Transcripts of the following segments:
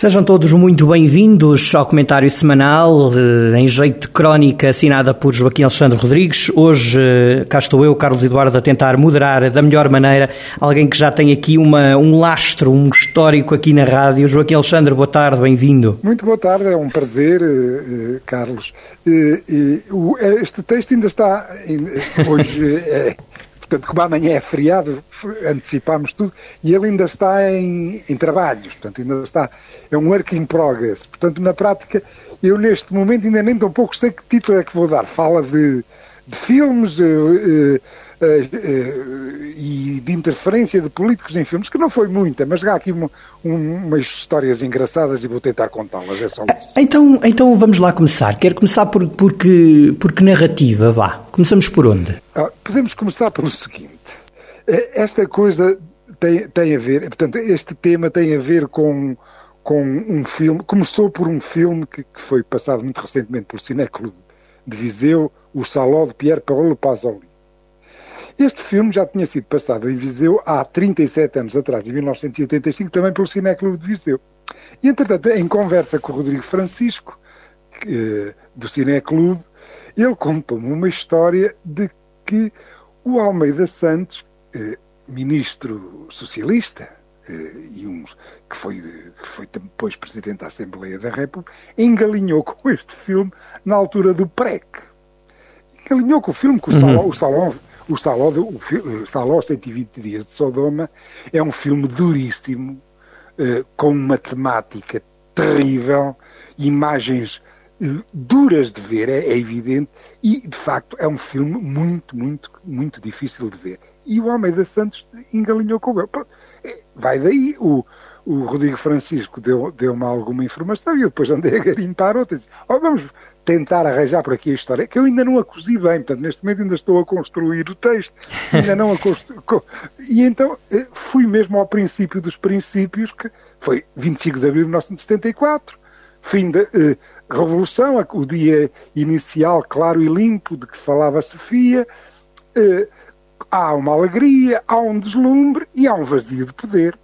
Sejam todos muito bem-vindos ao comentário semanal eh, em jeito de crónica assinada por Joaquim Alexandre Rodrigues. Hoje eh, cá estou eu, Carlos Eduardo, a tentar moderar da melhor maneira alguém que já tem aqui uma, um lastro, um histórico aqui na rádio. Joaquim Alexandre, boa tarde, bem-vindo. Muito boa tarde, é um prazer, eh, Carlos. Este texto ainda está hoje. Portanto, como amanhã é feriado, antecipámos tudo, e ele ainda está em, em trabalhos, portanto, ainda está, é um work in progress. Portanto, na prática, eu neste momento ainda nem tão pouco sei que título é que vou dar. Fala de, de filmes uh, uh, uh, e de interferência de políticos em filmes, que não foi muita, mas há aqui uma, um, umas histórias engraçadas e vou tentar contá-las, é só isso. Então, então vamos lá começar. Quero começar por, por, que, por que narrativa, vá. Começamos por onde? Ah, podemos começar pelo seguinte. Eh, esta coisa tem, tem a ver, portanto, este tema tem a ver com, com um filme, começou por um filme que, que foi passado muito recentemente pelo Cineclube de Viseu, o Saló de Pierre Paolo Pasolini. Este filme já tinha sido passado em Viseu há 37 anos atrás, em 1985, também pelo Cineclube de Viseu. E, entretanto, em conversa com o Rodrigo Francisco, que, do Cineclube, ele contou-me uma história de que o Almeida Santos, eh, ministro socialista, eh, e um, que, foi, que foi depois presidente da Assembleia da República, engalinhou com este filme na altura do PREC. Engalinhou com o filme, que o, uhum. salão, o salão o Saló, o Saló 120 Dias de Sodoma é um filme duríssimo, eh, com uma temática terrível, imagens eh, duras de ver, é, é, evidente, e de facto é um filme muito, muito, muito difícil de ver. E o Almeida Santos engalinhou com ele. Eh, vai daí, o, o Rodrigo Francisco deu-me deu alguma informação e eu depois andei a garimpar outras. Oh, vamos tentar arranjar por aqui a história, que eu ainda não a cozi bem, portanto, neste momento ainda estou a construir o texto, ainda não a construí. E então eh, fui mesmo ao princípio dos princípios, que foi 25 de abril de 1974, fim da eh, Revolução, o dia inicial claro e limpo de que falava Sofia. Eh, há uma alegria, há um deslumbre e há um vazio de poder.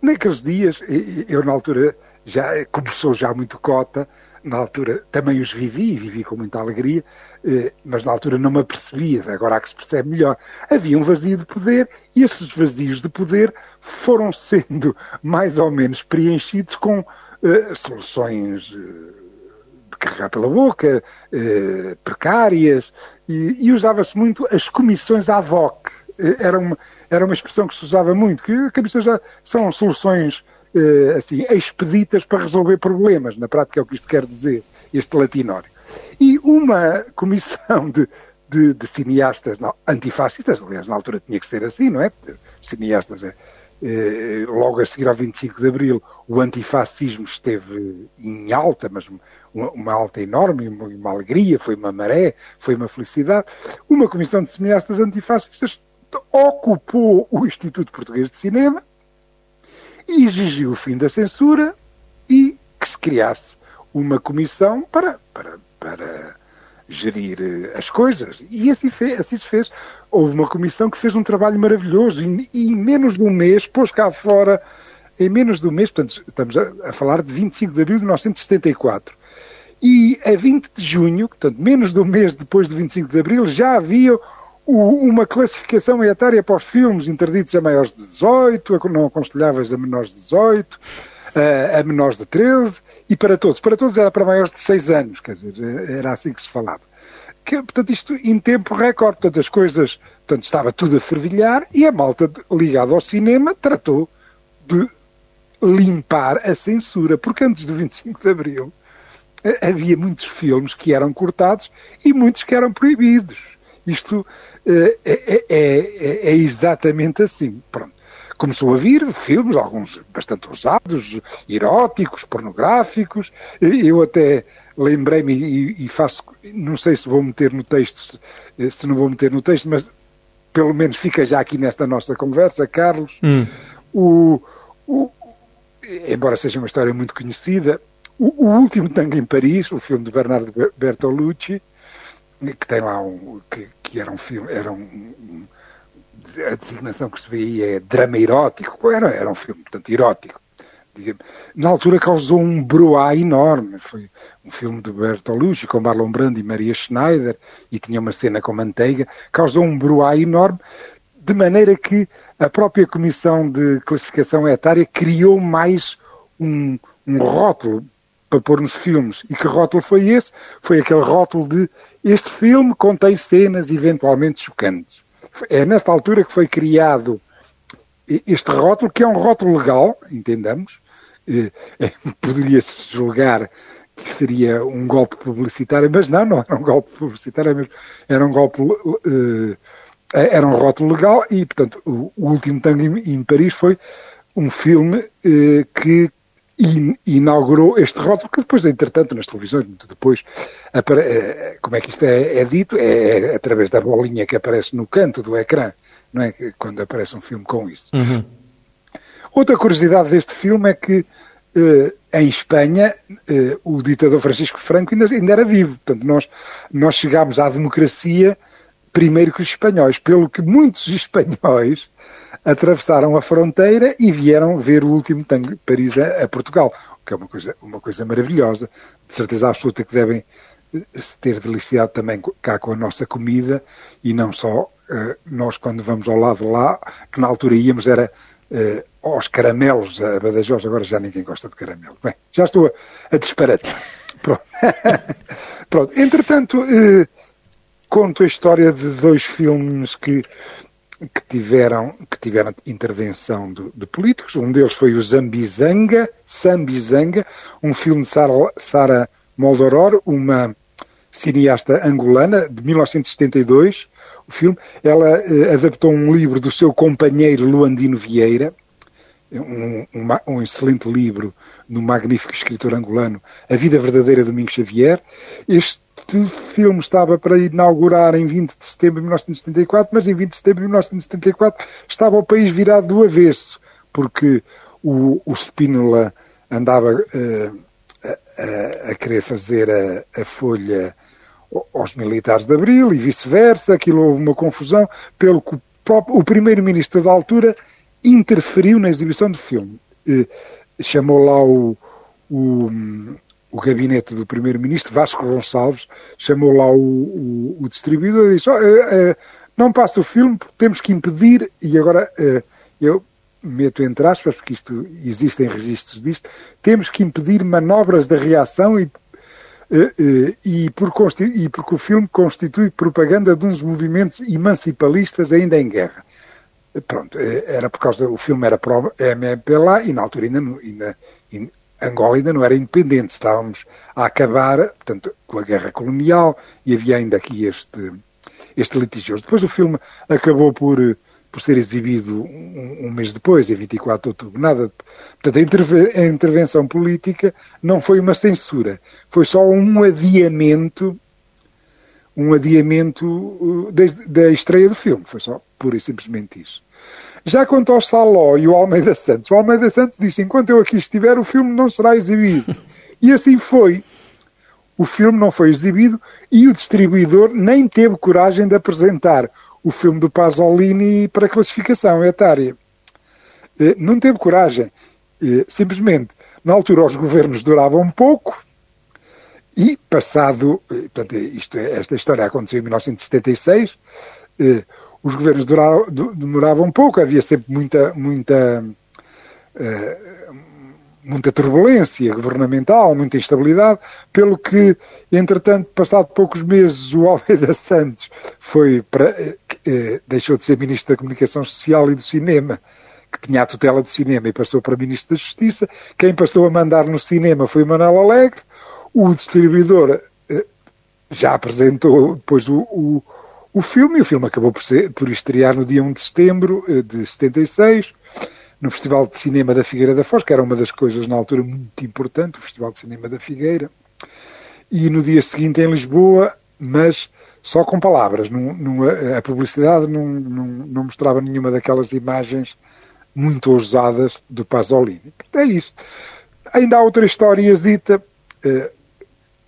Naqueles dias, eu na altura já começou já muito cota, na altura também os vivi, e vivi com muita alegria, eh, mas na altura não me apercebia, agora há que se percebe melhor. Havia um vazio de poder e esses vazios de poder foram sendo mais ou menos preenchidos com uh, soluções uh, carregar pela boca, uh, precárias, e, e usava-se muito as comissões ad hoc. Era uma, era uma expressão que se usava muito, que comissões já são soluções eh, assim, expeditas para resolver problemas. Na prática é o que isto quer dizer, este latinório. E uma comissão de, de, de cineastas não, antifascistas, aliás, na altura tinha que ser assim, não é? Cineastas, é, eh, logo a seguir ao 25 de Abril, o antifascismo esteve em alta, mas uma, uma alta enorme, uma, uma, alegria, foi uma maré, foi uma felicidade. Uma comissão de cineastas antifascistas ocupou o Instituto Português de Cinema e exigiu o fim da censura e que se criasse uma comissão para, para, para gerir eh, as coisas. E assim, fez, assim se fez. Houve uma comissão que fez um trabalho maravilhoso e, e em menos de um mês pôs cá fora, em menos de um mês, portanto, estamos a, a falar de 25 de abril de 1974. E a 20 de junho, portanto, menos de um mês depois de 25 de abril, já havia uma classificação etária para os filmes interditos a maiores de 18, a não aconselháveis a menores de 18, a, a menores de 13 e para todos. Para todos era para maiores de 6 anos, quer dizer, era assim que se falava. Que, portanto, isto em tempo recorde, portanto, as coisas, portanto, estava tudo a fervilhar e a malta ligada ao cinema tratou de limpar a censura, porque antes do 25 de Abril eh, havia muitos filmes que eram cortados e muitos que eram proibidos. Isto é, é, é, é, exatamente assim. Pronto. começou a vir filmes, alguns bastante ousados, eróticos, pornográficos. Eu até lembrei-me e, e, faço, não sei se vou meter no texto, se não vou meter no texto, mas pelo menos fica já aqui nesta nossa conversa, Carlos. Hum. O, o, embora seja uma história muito conhecida, o, o, Último Tango em Paris, o filme de Bernardo Bertolucci, que tem lá um, que, que era um filme, era um, a designação que se vê aí é drama erótico, era, era um filme, portanto, erótico. Na altura causou um broá enorme, foi um filme de Bertolucci com Marlon Brando e Maria Schneider, e tinha uma cena com manteiga, causou um broá enorme, de maneira que a própria Comissão de Classificação Etária criou mais um, um rótulo para pôr nos filmes. E que rótulo foi esse? Foi aquele rótulo de este filme contém cenas eventualmente chocantes. É nesta altura que foi criado este rótulo, que é um rótulo legal, entendamos, poderia-se julgar que seria um golpe publicitário, mas não, não era um golpe publicitário, era um golpe, uh, era um rótulo legal e, portanto, o, Último Tango em, Paris foi um filme que in, inaugurou este rótulo, que depois, entretanto, nas televisões, muito depois, como é que isto é, é dito? É, é, através da bolinha que aparece no canto do ecrã, não é? Quando aparece um filme com isso. Uhum. Outra curiosidade deste filme é que eh, em Espanha eh, o ditador Francisco Franco ainda, ainda, era vivo. Portanto, nós, nós chegámos à democracia primeiro que os espanhóis, pelo que muitos espanhóis atravessaram a fronteira e vieram ver o último tango de Paris a, a, Portugal, o que é uma coisa, uma coisa maravilhosa. De certeza absoluta que devem eh, se ter deliciado também cá com a nossa comida e não só uh, nós quando vamos ao lado lá, que na altura íamos era uh, aos caramelos a Badajoz, agora já ninguém gosta de caramelo. Bem, já estou a, a disparatar. Pronto. Pronto. Entretanto, uh, conto a história de dois filmes que, que, tiveram, que tiveram intervenção de, de políticos. Um deles foi o Zambizanga, Zambizanga, um filme de Sara, Sara Moldoror, uma cineasta angolana, de 1972, o filme. Ela eh, adaptou um livro do seu companheiro Luandino Vieira, um, um, um, excelente livro no magnífico escritor angolano A Vida Verdadeira de Domingos Xavier. Este filme estava para inaugurar em 20 de setembro de 1974, mas em 20 de setembro de 1974 estava o país virado do avesso, porque o, o Spínola andava uh, a, a, querer fazer a, a folha aos militares de Abril e vice-versa, aquilo houve uma confusão, pelo que o, o primeiro-ministro da altura interferiu na exibição do filme. Eh, chamou lá o, o, o gabinete do primeiro-ministro, Vasco Gonçalves, chamou lá o, o, o distribuidor e disse: oh, Não passa o filme, temos que impedir. E agora eu meto entre aspas, porque isto existem registros disto, temos que impedir manobras de reação e e, por, e porque o filme constitui propaganda de uns movimentos emancipalistas ainda em guerra. Eh, pronto, era por causa, o filme era para MPLA e na altura ainda, ainda, ainda, Angola ainda não era independente, estávamos a acabar, portanto, com a guerra colonial e havia ainda aqui este, este litigioso. Depois o filme acabou por por ser exibido um, um, mês depois, em 24 de outubro. Nada. Portanto, a, interve a, intervenção política não foi uma censura, foi só um adiamento, um adiamento uh, da estreia do filme. Foi só pura e simplesmente isso. Já quanto ao Saló e o Almeida Santos, o Almeida Santos disse: enquanto eu aqui estiver, o filme não será exibido. E assim foi. O filme não foi exibido e o distribuidor nem teve coragem de apresentar o filme do Pasolini para classificação etária. Eh, não teve coragem. Eh, simplesmente, na altura, os governos duravam pouco e, passado. Eh, portanto, isto, é, esta história aconteceu em 1976. Os governos duraram, demoravam pouco, havia sempre muita, muita muita turbulência governamental, muita instabilidade, pelo que, entretanto, passado poucos meses, o Almeida Santos foi para, deixou de ser Ministro da Comunicação Social e do Cinema, que tinha a tutela do cinema, e passou para Ministro da Justiça. Quem passou a mandar no cinema foi Manuel Alegre. O distribuidor eh, já apresentou depois o, o, o filme, e o filme acabou por, ser, por estrear no dia 1 de setembro eh, de 76 no Festival de Cinema da Figueira da Foz, que era uma das coisas na altura muito importante, o Festival de Cinema da Figueira, e no dia seguinte em Lisboa, mas só com palavras. Não, não, a publicidade não, não, mostrava nenhuma daquelas imagens muito ousadas do Pasolini. É isso. Ainda há outra história, Zita, eh,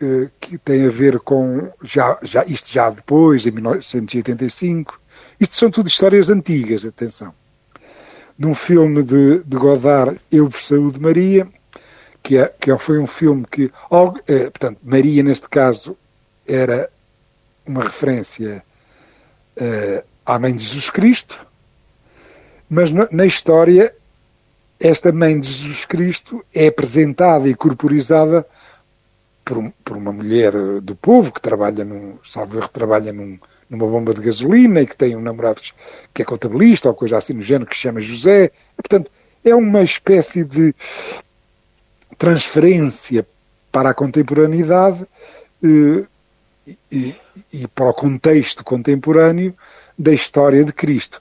eh, que tem a ver com já, já, isto já depois, em 1985. Isto são tudo histórias antigas, atenção. Num filme de, de Godard, Eu por Saúde Maria, que, é, que foi um filme que, eh, portanto, Maria neste caso era uma referência uh, à mãe de Jesus Cristo, mas na, história esta mãe de Jesus Cristo é apresentada e corporizada por, por uma mulher do povo que trabalha num, salvo erro, trabalha num, numa bomba de gasolina e que tem um namorado que é contabilista ou coisa assim no género que se chama José. Portanto, é uma espécie de transferência para a contemporaneidade eh, e, e, para o contexto contemporâneo da história de Cristo.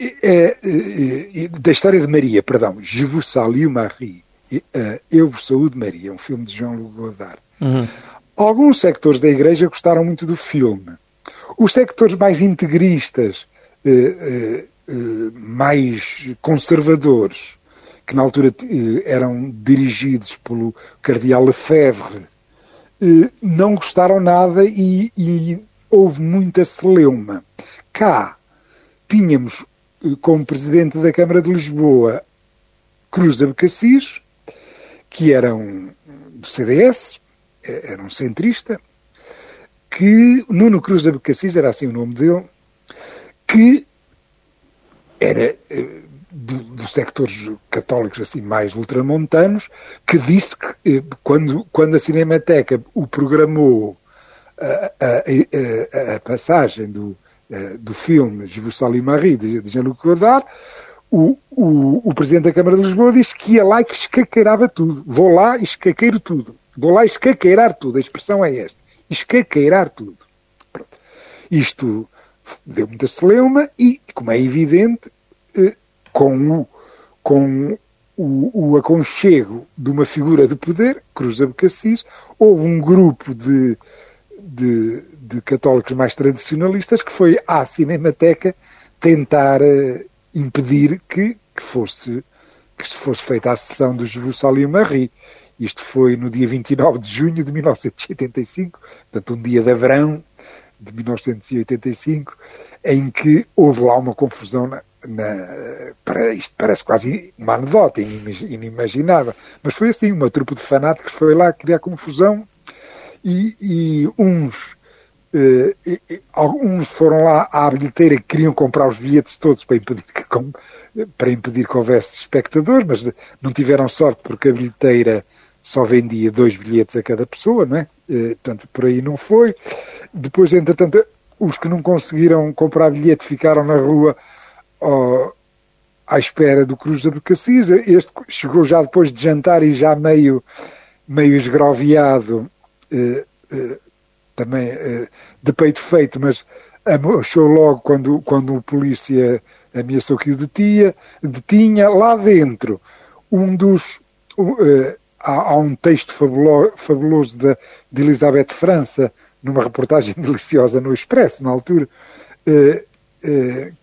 É, é, da história de Maria, perdão, Je vous salue Marie, Eu vos saúde Maria, um filme de Jean-Luc Godard. Uhum. Alguns sectores da Igreja gostaram muito do filme. Os sectores mais integristas, eh, eh, eh, mais conservadores, que na altura eram dirigidos pelo Cardeal Lefebvre, não gostaram nada e, e houve muita celeuma. Cá tínhamos eh, como presidente da Câmara de Lisboa Cruz Abcacis, que era um do CDS, eh, era um centrista, que Nuno Cruz Abcacis, era assim o nome dele, que era do, dos sectores católicos assim mais ultramontanos, que disse que eh, quando, quando a Cinemateca o programou a, a, a, a passagem do, eh, do filme Je salue Marie, de, de Jean-Luc Godard, o, o, o, Presidente da Câmara de Lisboa disse que ia lá e que escaqueirava tudo. Vou lá e escaqueiro tudo. Vou lá escaqueirar tudo. A expressão é esta. Escaqueirar tudo. Pronto. Isto deu muita celeuma e, como é evidente, eh, com o, com o, o aconchego de uma figura de poder, Cruz Abcacis, houve um grupo de, de, de, católicos mais tradicionalistas que foi à Cinemateca tentar uh, impedir que, que, fosse, que fosse feita a sessão do Jesus Salim Marie. Isto foi no dia 29 de junho de 1985, portanto, um dia de verão de 1985, em que houve lá uma confusão na, na, isto parece quase uma anedota, inimaginável, mas foi assim, uma trupe de fanáticos foi lá criar confusão e, e uns Uh, alguns foram lá à bilheteira que queriam comprar os bilhetes todos para impedir que, com, para impedir que houvesse espectadores, mas não tiveram sorte porque a bilheteira só vendia dois bilhetes a cada pessoa, não é? Uh, portanto, por aí não foi. Depois, entretanto, os que não conseguiram comprar bilhete ficaram na rua à espera do Cruz da Abcacis. Este chegou já depois de jantar e já meio, meio esgroviado, eh, eh, também eh, de peito feito, mas achou logo quando, quando o polícia ameaçou que o detinha, detinha lá dentro um dos. Há, há, um texto fabuloso, fabuloso de, de Elizabeth França, numa reportagem deliciosa no Expresso, na altura,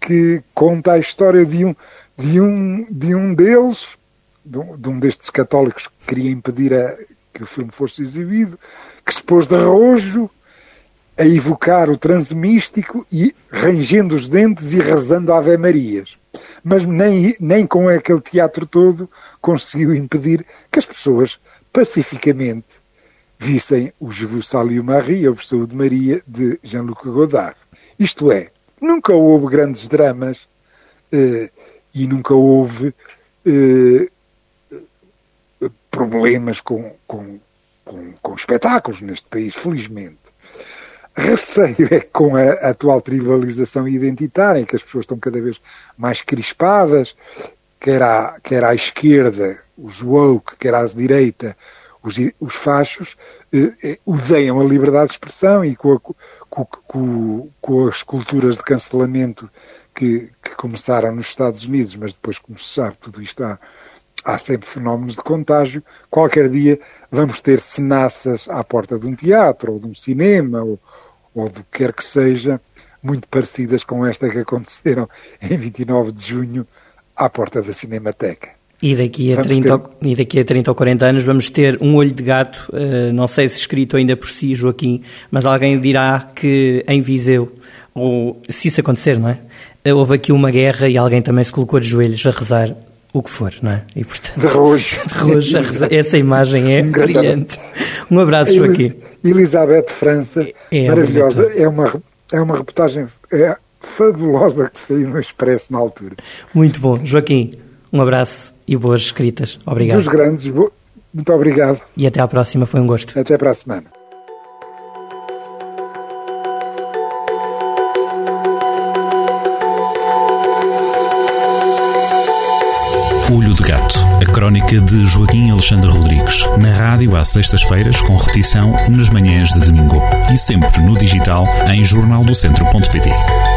que conta a história de um, de um, de um deles, de um, de um destes católicos que queria impedir a, que o filme fosse exibido, que se pôs de arrojo a evocar o transe místico e rangendo os dentes e rezando Ave Marias. Mas nem, nem com aquele teatro todo conseguiu impedir que as pessoas pacificamente vissem o Je vous salue Marie, a versão de Maria, de Jean-Luc Godard. Isto é, nunca houve grandes dramas eh, e nunca houve eh, problemas com, com, com, com, espetáculos neste país, felizmente. Receio é que com a atual tribalização identitária, em que as pessoas estão cada vez mais crispadas, quer à, quer à esquerda, os woke, quer à direita, Os, os fachos eh, eh, odeiam a liberdade de expressão e com, a, com, com, com as culturas de cancelamento que, que, começaram nos Estados Unidos, mas depois, como se sabe, tudo isto há, há sempre fenómenos de contágio. Qualquer dia vamos ter cenaças à porta de um teatro ou de um cinema ou, ou do que quer que seja, muito parecidas com esta que aconteceram em 29 de junho à porta da Cinemateca. E daqui, a 30, ter... e daqui a 30 ou 40 anos vamos ter um olho de gato, uh, não sei se escrito ainda por si, Joaquim, mas alguém dirá que em Viseu, ou se isso acontecer, não é? Eh, houve aqui uma guerra e alguém também se colocou de joelhos a rezar o que for, não é? E, portanto, de rojo. De rojo, essa imagem é um brilhante. Um abraço, Joaquim. Elizabeth França, é, maravilhosa. É uma, é uma reportagem é fabulosa que saiu no Expresso na altura. Muito bom. Joaquim, um abraço e boas escritas. Obrigado. Dos grandes, muito obrigado. E até à próxima, foi um gosto. Até para a semana. Olho de Gato, a crónica de Joaquim Alexandre Rodrigues, na rádio às sextas-feiras, com repetição nas manhãs de domingo e sempre no digital em jornaldocentro.pt.